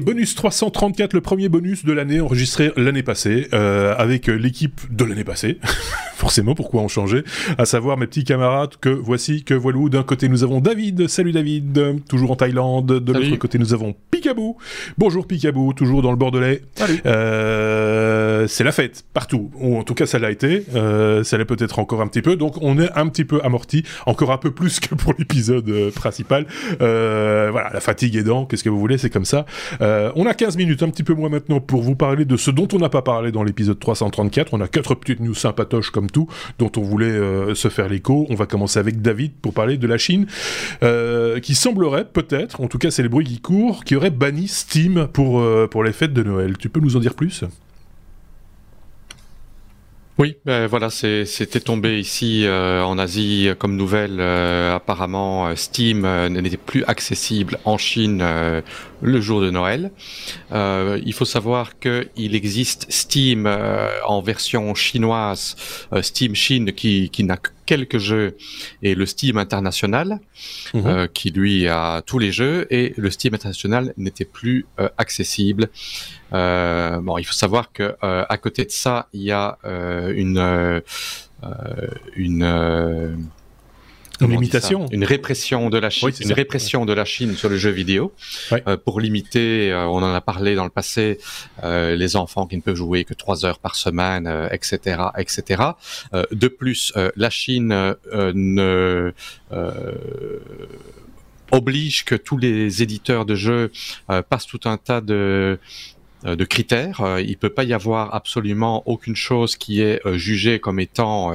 Bonus 334, le premier bonus de l'année enregistré l'année passée, euh, avec l'équipe de l'année passée. Forcément, pourquoi en changer À savoir mes petits camarades que voici, que voilou. D'un côté, nous avons David. Salut David, toujours en Thaïlande. De l'autre côté, nous avons Picabou. Bonjour Picabou, toujours dans le Bordelais. Salut. Euh, c'est la fête, partout. Ou en tout cas, ça l'a été. Euh, ça l'est peut-être encore un petit peu. Donc, on est un petit peu amorti. Encore un peu plus que pour l'épisode euh, principal. Euh, voilà, la fatigue aidant, qu'est-ce que vous voulez, c'est comme ça. Euh, on a 15 minutes, un petit peu moins maintenant, pour vous parler de ce dont on n'a pas parlé dans l'épisode 334. On a quatre petites news sympatoches comme dont on voulait euh, se faire l'écho. On va commencer avec David pour parler de la Chine, euh, qui semblerait peut-être, en tout cas c'est les bruits qui courent, qui aurait banni Steam euh, pour les fêtes de Noël. Tu peux nous en dire plus? Oui, ben voilà, c'était tombé ici euh, en Asie euh, comme nouvelle. euh, apparemment, euh, Steam euh, n'était plus accessible en Chine euh, le jour de Noël. Il faut savoir qu'il existe Steam en version chinoise, Steam Chine, qui, qui n'a quelques jeux, et le Steam international, Mhm. euh, qui lui a tous les jeux, et le Steam international n'était plus euh, accessible. Euh, bon, il faut savoir que euh, à côté de ça, il y a euh, une une euh, Une limitation répression de la Chine, Oui, c'est une ça. répression de la Chine sur le jeu vidéo euh, pour limiter. euh, on en a parlé dans le passé, euh, les enfants qui ne peuvent jouer que trois heures par semaine, etc., etc. De plus, la Chine ne oblige que tous les éditeurs de jeux passent tout un tas de de critères. Il peut pas y avoir absolument aucune chose qui est jugée comme étant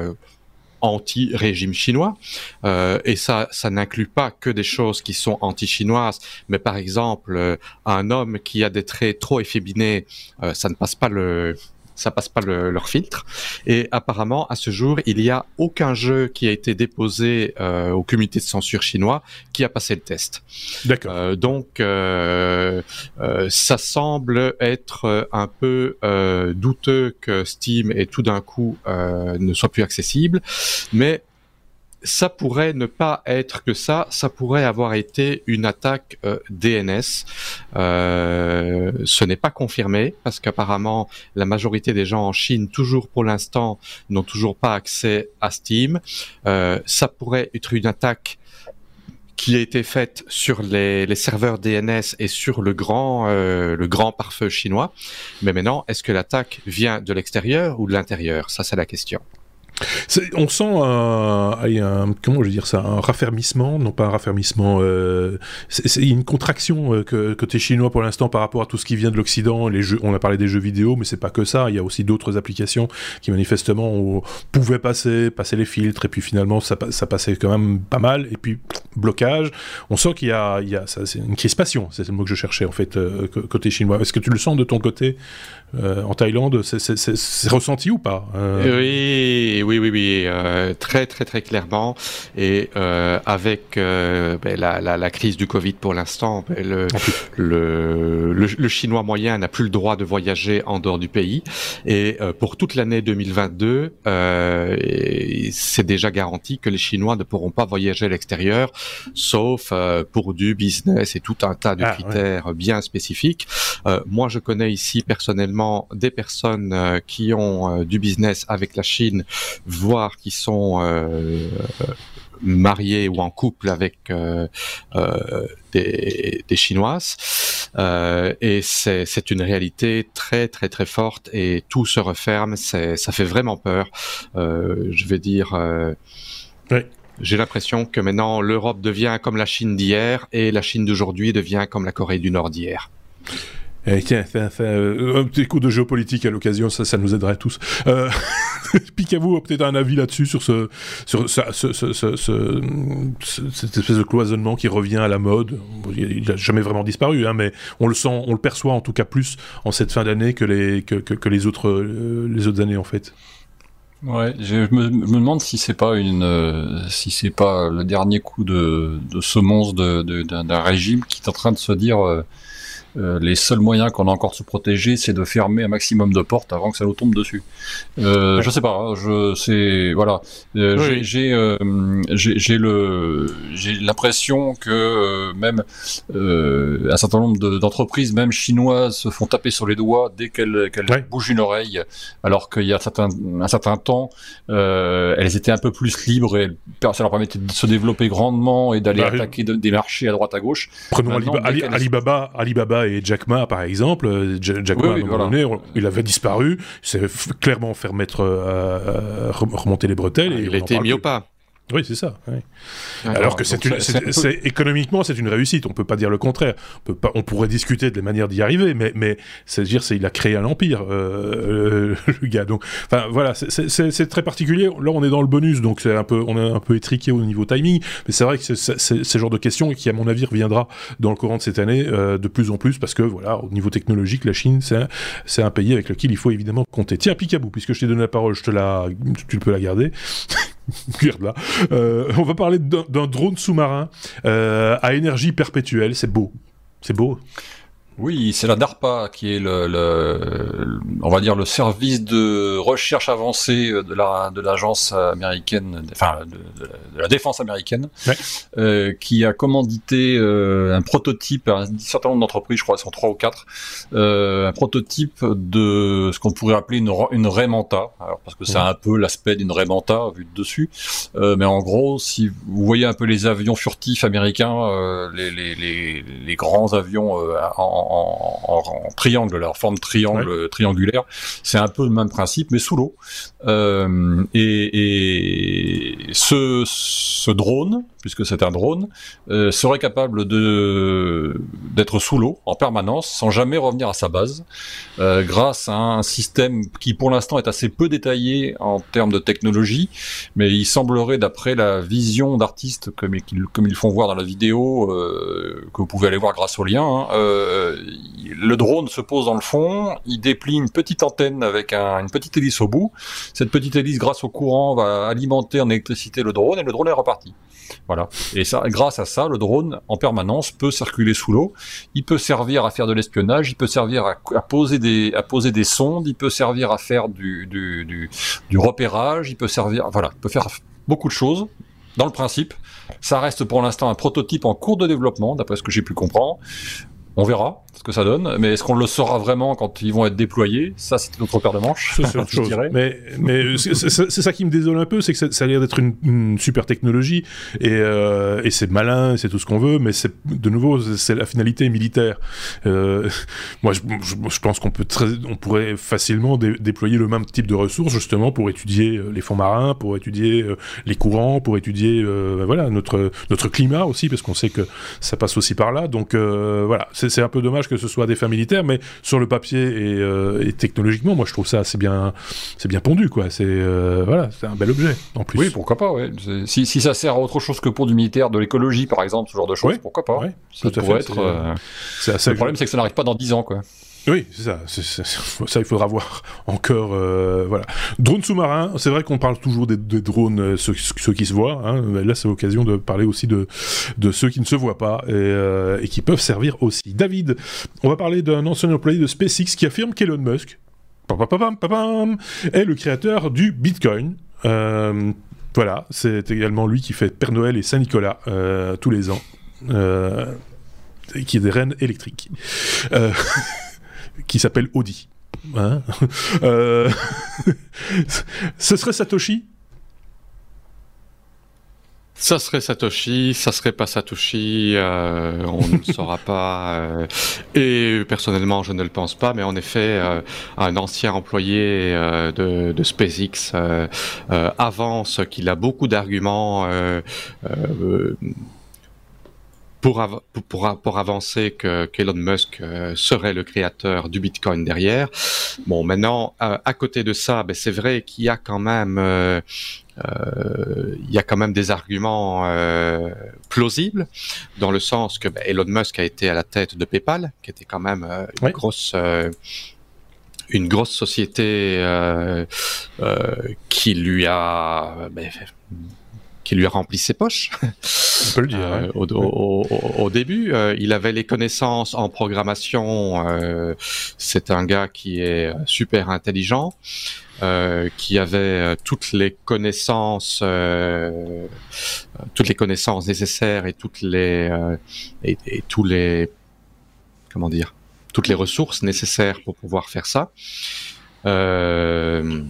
anti-régime chinois. Euh, et ça, ça n'inclut pas que des choses qui sont anti-chinoises, mais par exemple, euh, un homme qui a des traits trop efféminés, euh, ça ne passe pas le ça passe pas le- leur filtre. Et apparemment, à ce jour, il n'y a aucun jeu qui a été déposé euh, au comité de censure chinois qui a passé le test. D'accord. Euh, donc, euh, euh, ça semble être euh, un peu euh, douteux que Steam et tout d'un coup euh, ne soit plus accessible, mais ça pourrait ne pas être que ça, ça pourrait avoir été une attaque euh, DNS. Euh, ce n'est pas confirmé parce qu'apparemment la majorité des gens en Chine, toujours pour l'instant, n'ont toujours pas accès à Steam. Euh, ça pourrait être une attaque qui a été faite sur les, les serveurs DNS et sur le grand, euh, le grand pare-feu chinois. Mais maintenant, est-ce que l'attaque vient de l'extérieur ou de l'intérieur? Ça, c'est la question. On sent un, comment je veux dire ça, un raffermissement, non pas un raffermissement, euh, c'est une contraction euh, côté chinois pour l'instant par rapport à tout ce qui vient de l'Occident. On a parlé des jeux vidéo, mais c'est pas que ça. Il y a aussi d'autres applications qui manifestement pouvaient passer, passer les filtres, et puis finalement ça, pa- ça passait quand même pas mal. Et puis blocage. On sent qu'il y a, une crispation. C'est le mot que je cherchais en fait euh, côté chinois. Est-ce que tu le sens de ton côté euh, en Thaïlande? C'est- ressenti ou pas Euh, Oui, oui, oui, oui, euh, très, très, très clairement. Et euh, avec euh, ben, la, la, la crise du Covid pour l'instant, ben, le, le, le, le chinois moyen n'a plus le droit de voyager en dehors du pays. Et euh, pour toute l'année 2022, euh, c'est déjà garanti que les Chinois ne pourront pas voyager à l'extérieur, sauf euh, pour du business et tout un tas de Ah, ouais. critères bien spécifiques. Euh, moi, je connais ici personnellement des personnes euh, qui ont euh, du business avec la Chine, voire qui sont mariées ou en couple avec euh, euh, des, des Chinoises. Euh, et c'est une réalité très très très forte et tout se referme. Ça fait vraiment peur. Je vais dire. J'ai l'impression que maintenant l'Europe devient comme la Chine d'hier et la Chine d'aujourd'hui devient comme la Corée du Nord d'hier. Eh, tiens, euh, un petit coup de géopolitique à l'occasion, ça, nous aiderait tous. Euh, Picavou a peut-être un avis là-dessus sur ce, cette espèce de cloisonnement qui revient à la mode. Il n'a jamais vraiment disparu, hein, mais on le sent, on le perçoit en tout cas plus en cette fin d'année que les que, les autres euh, les autres années en fait. Ouais, je me, demande si c'est pas une, euh, si c'est pas le dernier coup de, de semonce d'un, régime qui est en train de se dire, euh, les seuls moyens qu'on a encore de se protéger, c'est de fermer un maximum de portes avant que ça nous tombe dessus. Euh, Je sais pas, hein, je c'est voilà, j'ai j'ai le j'ai l'impression que même un certain nombre d'entreprises, même chinoises, se font taper sur les doigts dès qu'elles bougent une oreille, alors qu'il y a un certain, un certain temps, elles étaient un peu plus libres et ça leur permettait de se développer grandement et d'aller bah, attaquer des marchés à droite à gauche. Prenons Alibaba, Alibaba et Jack Ma par exemple. Euh, Jack Ma, à un moment donné, il avait disparu, il s'est clairement fait remettre, euh, remonter les bretelles. et il a été mis au pas. Oui, c'est ça. Alors que c'est c'est économiquement c'est une réussite. On peut pas dire le contraire. On peut pas, on pourrait discuter de la manière d'y arriver, mais mais c'est dire c'est il a créé un empire, euh, le gars. Donc, enfin voilà, c'est très particulier. Là, on est dans le bonus, donc c'est un peu on est un peu étriqué au niveau timing. Mais c'est vrai que c'est ce genre de question qui, à mon avis, reviendra dans le courant de cette année euh, de plus en plus parce que voilà, au niveau technologique, la Chine c'est c'est un pays avec lequel il faut évidemment compter. Tiens, Picabou, puisque je t'ai donné la parole, je te la, tu peux la garder. Euh, on va parler d'un drone sous-marin euh, à énergie perpétuelle. C'est beau. C'est beau. Oui, c'est la DARPA qui est le, le, on va dire le service de recherche avancée de la de l'agence américaine, enfin de, de, la défense américaine, euh, qui a commandité euh, un prototype un certain nombre d'entreprises, je crois, sont trois ou quatre, euh, un prototype de ce qu'on pourrait appeler une une Raymanta, alors parce que c'est un peu l'aspect d'une Raymanta vu de dessus, euh, mais en gros, si vous voyez un peu les avions furtifs américains, euh, les, les, les, les grands avions en en, triangle, leur forme triangle triangulaire. C'est un peu le même principe, mais sous l'eau. Euh, et, ce, ce drone, puisque c'est un drone, euh, serait capable de d'être sous l'eau en permanence sans jamais revenir à sa base, euh, grâce à un système qui pour l'instant est assez peu détaillé en termes de technologie, mais il semblerait d'après la vision d'artistes comme, comme ils font voir dans la vidéo que vous pouvez aller voir grâce au lien, hein, le drone se pose dans le fond, il déplie une petite antenne avec un, une petite hélice au bout. Cette petite hélice, grâce au courant, va alimenter en électricité le drone et le drone est reparti. Voilà. Et ça, grâce à ça, le drone en permanence peut circuler sous l'eau. Il peut servir à faire de l'espionnage, il peut servir à, poser des sondes, il peut servir à faire du repérage, il peut servir, voilà, il peut faire beaucoup de choses. Dans le principe, ça reste pour l'instant un prototype en cours de développement, d'après ce que j'ai pu comprendre. On verra ce que ça donne, mais est-ce qu'on le saura vraiment quand ils vont être déployés? Ça, c'est notre paire de manches. C'est autre chose. Mais, mais c'est ça qui me désole un peu, c'est que ça, a l'air d'être une, super technologie et, euh, et c'est malin, c'est tout ce qu'on veut, mais c'est de nouveau c'est la finalité militaire. Euh, moi, je, je, pense qu'on peut très, on pourrait facilement déployer le même type de ressources justement pour étudier euh, les fonds marins, pour étudier les courants, pour étudier euh, voilà notre notre climat aussi, parce qu'on sait que ça passe aussi par là. Donc voilà, c'est un peu dommage que ce soit des fins militaires, mais sur le papier et, et technologiquement, moi je trouve ça assez bien, c'est bien pondu, quoi. C'est euh, voilà, c'est un bel objet en plus. Oui, pourquoi pas. Ouais. Si, si, ça sert à autre chose que pour du militaire, de l'écologie par exemple, ce genre de choses, pourquoi pas. ça pourrait être. Euh, le problème, c'est que ça n'arrive pas dans 10 ans, quoi. Oui, c'est ça. ça, il faudra voir encore. Euh, voilà. Drone sous-marin, c'est vrai qu'on parle toujours des, drones, euh, ceux, qui se voient. Hein. Là, c'est l'occasion de parler aussi de, ceux qui ne se voient pas et, euh, et qui peuvent servir aussi. David, on va parler d'un ancien employé de SpaceX qui affirme qu'Elon Musk est le créateur du Bitcoin. Voilà, c'est également lui qui fait Père Noël et Saint-Nicolas tous les ans. Euh, qui est des reines électriques. Qui s'appelle Audi. Hein euh, ce serait Satoshi? Ça serait Satoshi, ça serait pas Satoshi, euh, on ne saura pas. Euh, et personnellement, je ne le pense pas, mais en effet, un ancien employé de, de, SpaceX avance qu'il a beaucoup d'arguments pour, pour, pour, avancer que qu'Elon Musk euh, serait le créateur du Bitcoin derrière. Bon, maintenant, euh, à côté de ça, ben, c'est vrai qu'il y a quand même euh, il y a quand même des arguments plausibles dans le sens que ben, Elon Musk a été à la tête de PayPal, qui était quand même une grosse une grosse société qui lui a ben, qui lui a rempli ses poches. On peut le dire. Euh, au, début, euh, il avait les connaissances en programmation. Euh, c'est un gars qui est super intelligent, qui avait toutes les connaissances, toutes les connaissances nécessaires et toutes les et, et, tous les comment dire, toutes les ressources nécessaires pour pouvoir faire ça. Euh,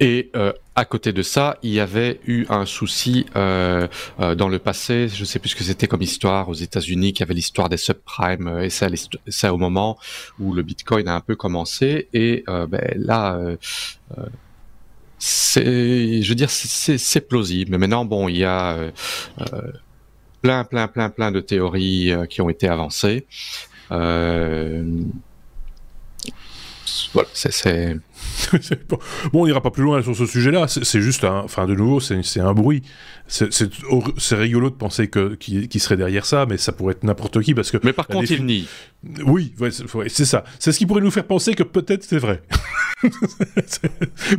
et euh, à côté de ça, il y avait eu un souci euh, euh, dans le passé. Je ne sais plus ce que c'était comme histoire aux États-Unis, qui avait l'histoire des subprimes, euh, et ça, ça au moment où le Bitcoin a un peu commencé. Et euh, ben, là, euh, c'est, je veux dire, c'est plausible. Mais maintenant, bon, il y a plein, plein, plein, plein de théories qui ont été avancées. voilà, c'est bon, on n'ira pas plus loin sur ce sujet-là. C'est juste un, enfin, de nouveau, c'est un bruit. C'est rigolo de penser que qui, serait derrière ça, mais ça pourrait être n'importe qui parce que. Mais par contre, il nie. Oui, c'est ça. C'est ce qui pourrait nous faire penser que peut-être c'est vrai.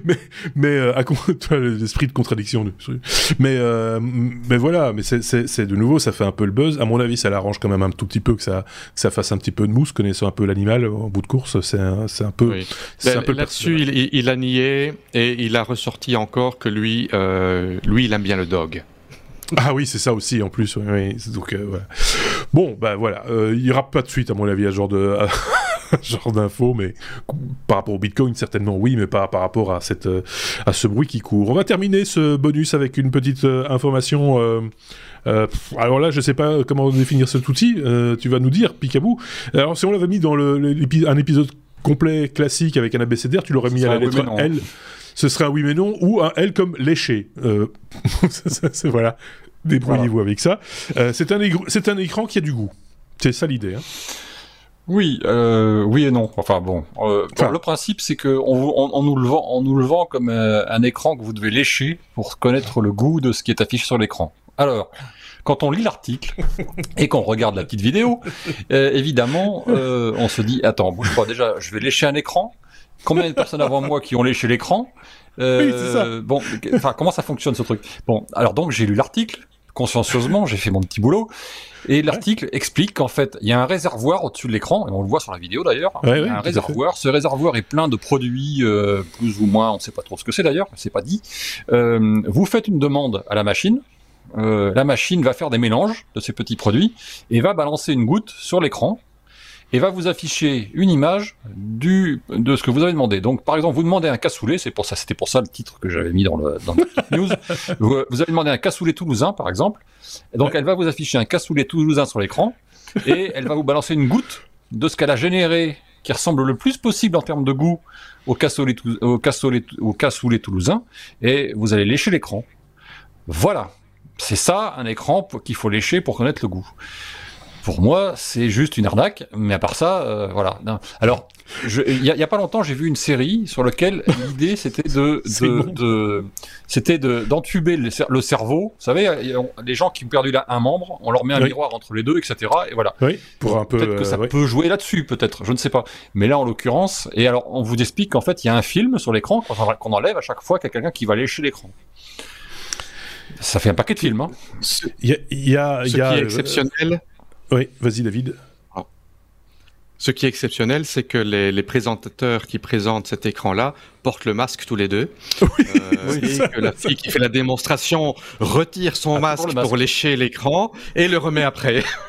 mais mais euh, l'esprit de contradiction. Mais euh, mais voilà, mais c'est de nouveau, ça fait un peu le buzz. À mon avis, ça l'arrange quand même un tout petit peu que ça ça fasse un petit peu de mousse, connaissant un peu l'animal en bout de course. C'est un, un peu. C'est un peu il, a nié et il a ressorti encore que lui, euh, lui, il aime bien le dog. Ah oui, c'est ça aussi en plus. Donc euh, Bon, bah voilà, euh, il n'y aura pas de suite à mon avis à ce genre de genre d'infos, mais par rapport au Bitcoin certainement oui, mais pas par rapport à cette à ce bruit qui court. On va terminer ce bonus avec une petite information. alors là, je sais pas comment définir cet outil. tu vas nous dire, Picabou. Alors si on l'avait mis dans le, un épisode complet classique avec un abécédaire, tu l'aurais mis à la lettre L. Ce serait un oui mais non ou un L comme léché. Euh, c'est voilà. Débrouillez-vous avec ça. Euh, c'est un, un écran qui a du goût. C'est ça l'idée. Hein. Oui, euh, oui et non. Enfin bon, le principe c'est que on, nous le vend, on nous le vend comme un écran que vous devez lécher pour connaître le goût de ce qui est affiché sur l'écran. Alors, quand on lit l'article et qu'on regarde la petite vidéo, euh, évidemment, euh, on se dit attends, bouge pas. Déjà, je vais lécher un écran. Combien de personnes avant moi qui ont léché l'écran euh, oui, c'est ça. Bon, enfin, comment ça fonctionne ce truc? Bon, alors donc j'ai lu l'article consciencieusement, j'ai fait mon petit boulot. Et l'article explique qu'en fait, il y a un réservoir au-dessus de l'écran, et on le voit sur la vidéo d'ailleurs. un réservoir. Ce réservoir est plein de produits, euh, plus ou moins, on ne sait pas trop ce que c'est d'ailleurs, c'est pas dit. Euh, vous faites une demande à la machine, euh, la machine va faire des mélanges de ces petits produits et va balancer une goutte sur l'écran et va vous afficher une image du de ce que vous avez demandé. Donc, par exemple, vous demandez un cassoulet, c'est pour ça, c'était pour ça le titre que j'avais mis dans le dans news. vous, avez demandé un cassoulet toulousain, par exemple. Et donc, elle va vous afficher un cassoulet toulousain sur l'écran et elle va vous balancer une goutte de ce qu'elle a généré qui ressemble le plus possible en termes de goût au cassoulet, au cassoulet, au cassoulet toulousain et vous allez lécher l'écran. Voilà. C'est ça, un écran qu'il faut lécher pour connaître le goût. Pour moi, c'est juste une arnaque, mais à part ça, euh, voilà. Alors, il y, a pas longtemps, j'ai vu une série sur laquelle l'idée c'était de, de, c'était d'entuber le, cerveau. Vous savez, les gens qui ont perdu là un membre, on leur met un miroir entre les deux, etc. Et voilà. Oui, pour un peu. Peut-être que ça euh, peut jouer là-dessus, peut-être. Je ne sais pas. Mais là, en l'occurrence, et alors, on vous explique qu'en fait, il y a un film sur l'écran qu'on enlève à chaque fois qu'il y a quelqu'un qui va lécher l'écran. Ça fait un paquet de films. Hein. Il y a, Ce qui est euh, exceptionnel. Oui, vas-y David. Ah. Ce qui est exceptionnel, c'est que les, présentateurs qui présentent cet écran-là portent le masque tous les deux. Oui, euh, et que la fille qui fait la démonstration retire son ah, masque pour lécher l'écran et le remet après.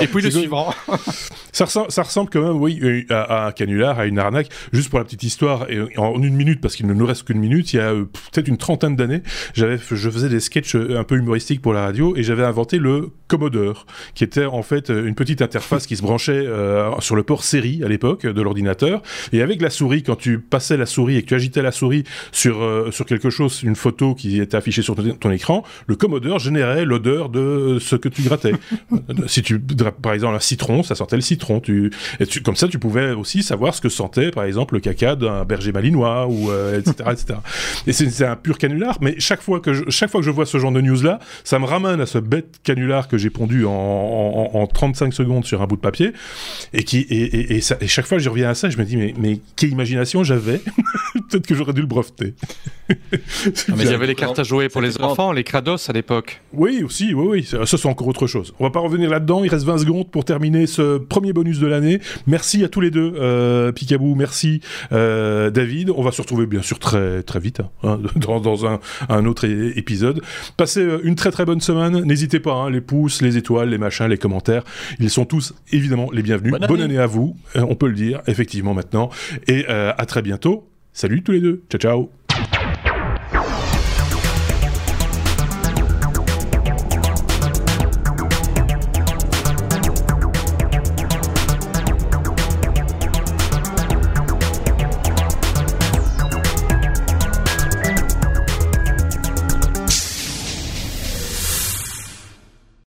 Et puis le suivant. ça, ressemble, ça ressemble quand même, oui, euh, à, un canular, à une arnaque. Juste pour la petite histoire, et en une minute, parce qu'il ne nous reste qu'une minute, il y a euh, peut-être une trentaine d'années, j'avais, je faisais des sketchs euh, un peu humoristiques pour la radio, et j'avais inventé le Commodore, qui était en fait une petite interface qui se branchait sur le port série à l'époque de l'ordinateur, et avec la souris, quand tu passais la souris et que tu agitais la souris sur, sur quelque chose, une photo qui était affichée sur ton, ton écran, le Commodore générait l'odeur de ce que tu grattais si tu, par exemple, un citron, ça sortait le citron. Tu, et tu, comme ça, tu pouvais aussi savoir ce que sentait, par exemple, le caca d'un berger malinois, ou etc., euh, etc. Et c'est un pur canular. Mais chaque fois que je, chaque fois que je vois ce genre de news là, ça me ramène à ce bête canular que j'ai pondu en, en, 35 secondes sur un bout de papier, et qui, et, et, ça, et chaque fois que je reviens à ça, je me dis mais, mais quelle imagination j'avais? Peut-être que j'aurais dû le breveter. mais il y avait les cartes à jouer pour les enfants, les Kratos à l'époque. Oui, aussi, oui, oui. Ça, c'est encore autre chose. On va pas revenir là-dedans. Il reste 20 secondes pour terminer ce premier bonus de l'année. Merci à tous les deux, euh, Picabou. Merci, euh, David. On va se retrouver bien sûr très très vite hein, dans, dans un, un, autre épisode. Passez euh, une très très bonne semaine. N'hésitez pas, hein, les pouces, les étoiles, les machins, les commentaires. Ils sont tous évidemment les bienvenus. Bonne, année. à vous. Euh, on peut le dire effectivement maintenant. Et euh, à très bientôt. Salut tous les deux. Ciao ciao.